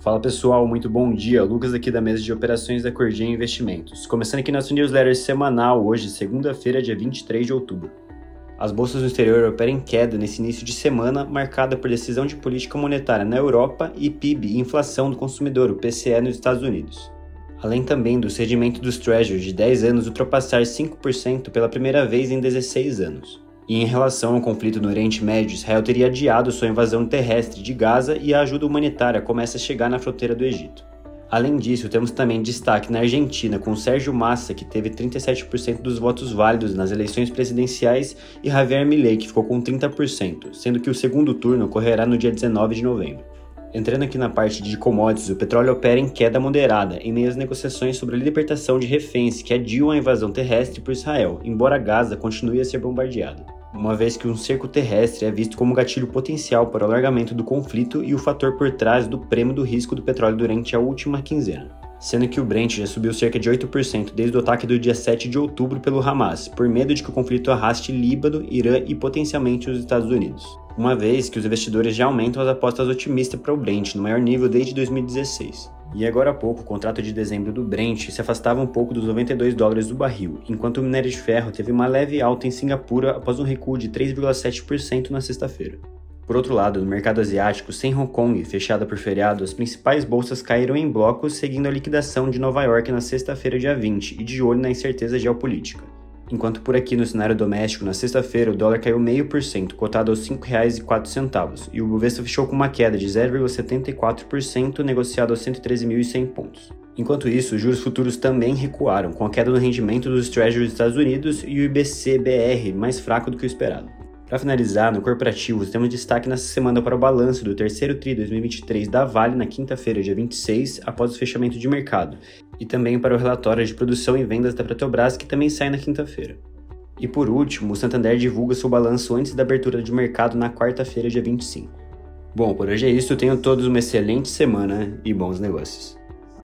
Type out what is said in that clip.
Fala pessoal, muito bom dia. Lucas aqui da mesa de operações da Cordia Investimentos. Começando aqui nosso newsletter semanal hoje, segunda-feira, dia 23 de outubro. As bolsas do exterior operam em queda nesse início de semana, marcada por decisão de política monetária na Europa e PIB e inflação do consumidor, o PCE, nos Estados Unidos. Além também do cedimento dos Treasuries de 10 anos ultrapassar 5% pela primeira vez em 16 anos. E em relação ao conflito no Oriente Médio, Israel teria adiado sua invasão terrestre de Gaza e a ajuda humanitária começa a chegar na fronteira do Egito. Além disso, temos também destaque na Argentina com Sérgio Massa, que teve 37% dos votos válidos nas eleições presidenciais, e Javier Milei, que ficou com 30%, sendo que o segundo turno ocorrerá no dia 19 de novembro. Entrando aqui na parte de commodities, o petróleo opera em queda moderada em meio às negociações sobre a libertação de reféns que adiam a invasão terrestre por Israel, embora Gaza continue a ser bombardeada uma vez que um cerco terrestre é visto como gatilho potencial para o alargamento do conflito e o fator por trás do prêmio do risco do petróleo durante a última quinzena. Sendo que o Brent já subiu cerca de 8% desde o ataque do dia 7 de outubro pelo Hamas, por medo de que o conflito arraste Líbano, Irã e potencialmente os Estados Unidos. Uma vez que os investidores já aumentam as apostas otimistas para o Brent no maior nível desde 2016. E agora há pouco, o contrato de dezembro do Brent se afastava um pouco dos 92 dólares do barril, enquanto o minério de ferro teve uma leve alta em Singapura após um recuo de 3,7% na sexta-feira. Por outro lado, no mercado asiático, sem Hong Kong fechada por feriado, as principais bolsas caíram em blocos, seguindo a liquidação de Nova York na sexta-feira, dia 20, e de olho na incerteza geopolítica enquanto por aqui no cenário doméstico, na sexta-feira, o dólar caiu 0,5%, cotado aos R$ 5,04, e o Bovespa fechou com uma queda de 0,74%, negociado aos 113.100 pontos. Enquanto isso, os juros futuros também recuaram, com a queda no rendimento dos Treasuries dos Estados Unidos e o IBC-BR mais fraco do que o esperado. Para finalizar, no corporativo, temos destaque nessa semana para o balanço do terceiro TRI 2023 da Vale na quinta-feira, dia 26, após o fechamento de mercado, e também para o relatório de produção e vendas da Petrobras, que também sai na quinta-feira. E por último, o Santander divulga seu balanço antes da abertura de mercado na quarta-feira, dia 25. Bom, por hoje é isso. Tenham todos uma excelente semana e bons negócios.